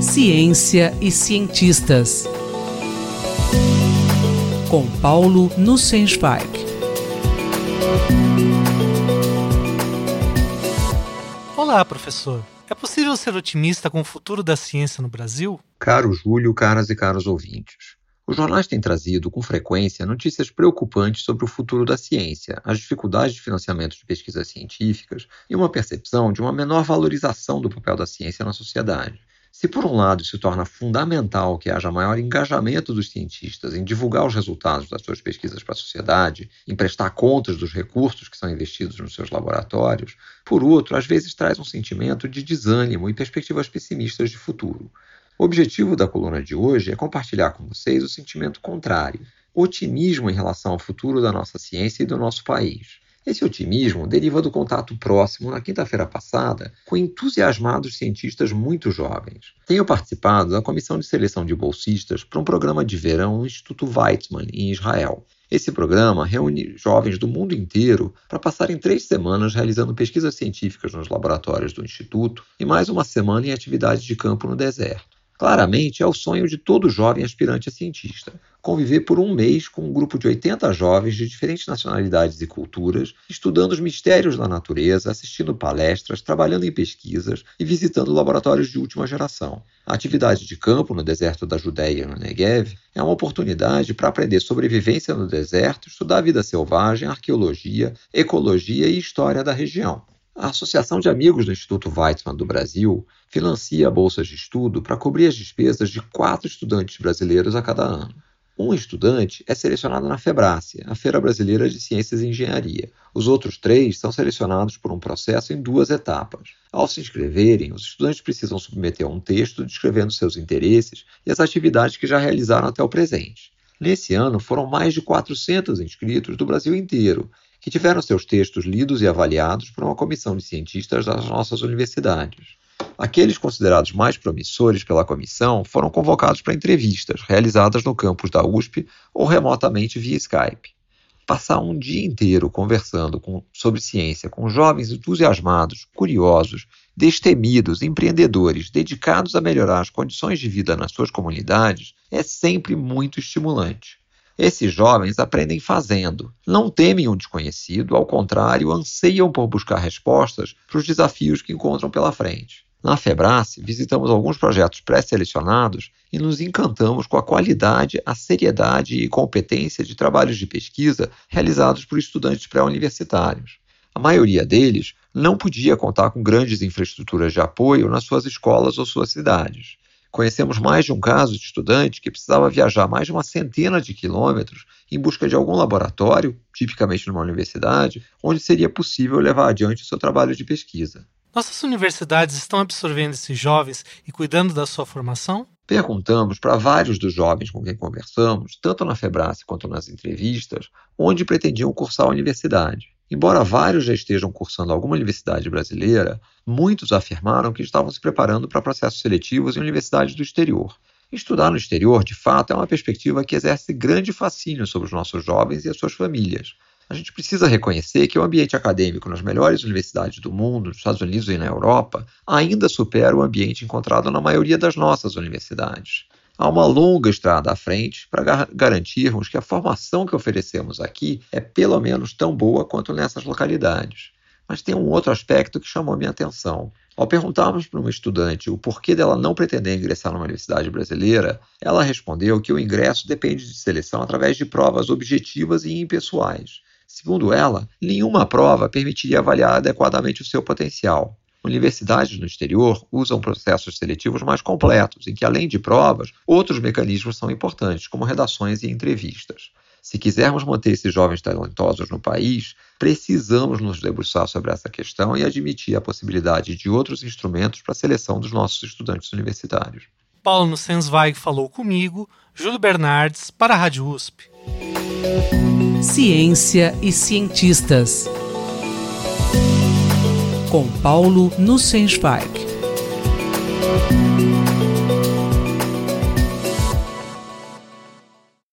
Ciência e cientistas. Com Paulo Nussensweig. Olá, professor. É possível ser otimista com o futuro da ciência no Brasil? Caro Júlio, caras e caros ouvintes. Os jornais têm trazido com frequência notícias preocupantes sobre o futuro da ciência, as dificuldades de financiamento de pesquisas científicas e uma percepção de uma menor valorização do papel da ciência na sociedade. Se, por um lado, se torna fundamental que haja maior engajamento dos cientistas em divulgar os resultados das suas pesquisas para a sociedade, em prestar contas dos recursos que são investidos nos seus laboratórios, por outro, às vezes traz um sentimento de desânimo e perspectivas pessimistas de futuro. O objetivo da coluna de hoje é compartilhar com vocês o sentimento contrário, otimismo em relação ao futuro da nossa ciência e do nosso país. Esse otimismo deriva do contato próximo, na quinta-feira passada, com entusiasmados cientistas muito jovens. Tenho participado da comissão de seleção de bolsistas para um programa de verão no Instituto Weizmann, em Israel. Esse programa reúne jovens do mundo inteiro para passarem três semanas realizando pesquisas científicas nos laboratórios do Instituto e mais uma semana em atividades de campo no deserto. Claramente é o sonho de todo jovem aspirante a cientista. Conviver por um mês com um grupo de 80 jovens de diferentes nacionalidades e culturas, estudando os mistérios da natureza, assistindo palestras, trabalhando em pesquisas e visitando laboratórios de última geração. A atividade de campo no deserto da Judéia e no Negev é uma oportunidade para aprender sobrevivência no deserto, estudar a vida selvagem, arqueologia, ecologia e história da região. A Associação de Amigos do Instituto Weizmann do Brasil financia bolsas de estudo para cobrir as despesas de quatro estudantes brasileiros a cada ano. Um estudante é selecionado na FEBRACE, a Feira Brasileira de Ciências e Engenharia. Os outros três são selecionados por um processo em duas etapas. Ao se inscreverem, os estudantes precisam submeter um texto descrevendo seus interesses e as atividades que já realizaram até o presente. Nesse ano, foram mais de 400 inscritos do Brasil inteiro que tiveram seus textos lidos e avaliados por uma comissão de cientistas das nossas universidades. Aqueles considerados mais promissores pela comissão foram convocados para entrevistas realizadas no campus da USP ou remotamente via Skype. Passar um dia inteiro conversando com, sobre ciência com jovens entusiasmados, curiosos, destemidos, empreendedores, dedicados a melhorar as condições de vida nas suas comunidades é sempre muito estimulante. Esses jovens aprendem fazendo, não temem o desconhecido, ao contrário, anseiam por buscar respostas para os desafios que encontram pela frente. Na Febrace, visitamos alguns projetos pré-selecionados e nos encantamos com a qualidade, a seriedade e competência de trabalhos de pesquisa realizados por estudantes pré-universitários. A maioria deles não podia contar com grandes infraestruturas de apoio nas suas escolas ou suas cidades. Conhecemos mais de um caso de estudante que precisava viajar mais de uma centena de quilômetros em busca de algum laboratório, tipicamente numa universidade, onde seria possível levar adiante o seu trabalho de pesquisa. Nossas universidades estão absorvendo esses jovens e cuidando da sua formação? Perguntamos para vários dos jovens com quem conversamos, tanto na Febrace quanto nas entrevistas, onde pretendiam cursar a universidade. Embora vários já estejam cursando alguma universidade brasileira, muitos afirmaram que estavam se preparando para processos seletivos em universidades do exterior. Estudar no exterior, de fato, é uma perspectiva que exerce grande fascínio sobre os nossos jovens e as suas famílias. A gente precisa reconhecer que o ambiente acadêmico nas melhores universidades do mundo, nos Estados Unidos e na Europa, ainda supera o ambiente encontrado na maioria das nossas universidades. Há uma longa estrada à frente para gar garantirmos que a formação que oferecemos aqui é pelo menos tão boa quanto nessas localidades. Mas tem um outro aspecto que chamou minha atenção. Ao perguntarmos para uma estudante o porquê dela não pretender ingressar numa universidade brasileira, ela respondeu que o ingresso depende de seleção através de provas objetivas e impessoais. Segundo ela, nenhuma prova permitiria avaliar adequadamente o seu potencial. Universidades no exterior usam processos seletivos mais completos, em que, além de provas, outros mecanismos são importantes, como redações e entrevistas. Se quisermos manter esses jovens talentosos no país, precisamos nos debruçar sobre essa questão e admitir a possibilidade de outros instrumentos para a seleção dos nossos estudantes universitários. Paulo Nussensweig falou comigo, Júlio Bernardes, para a Rádio USP. Ciência e cientistas com Paulo Nussensweig.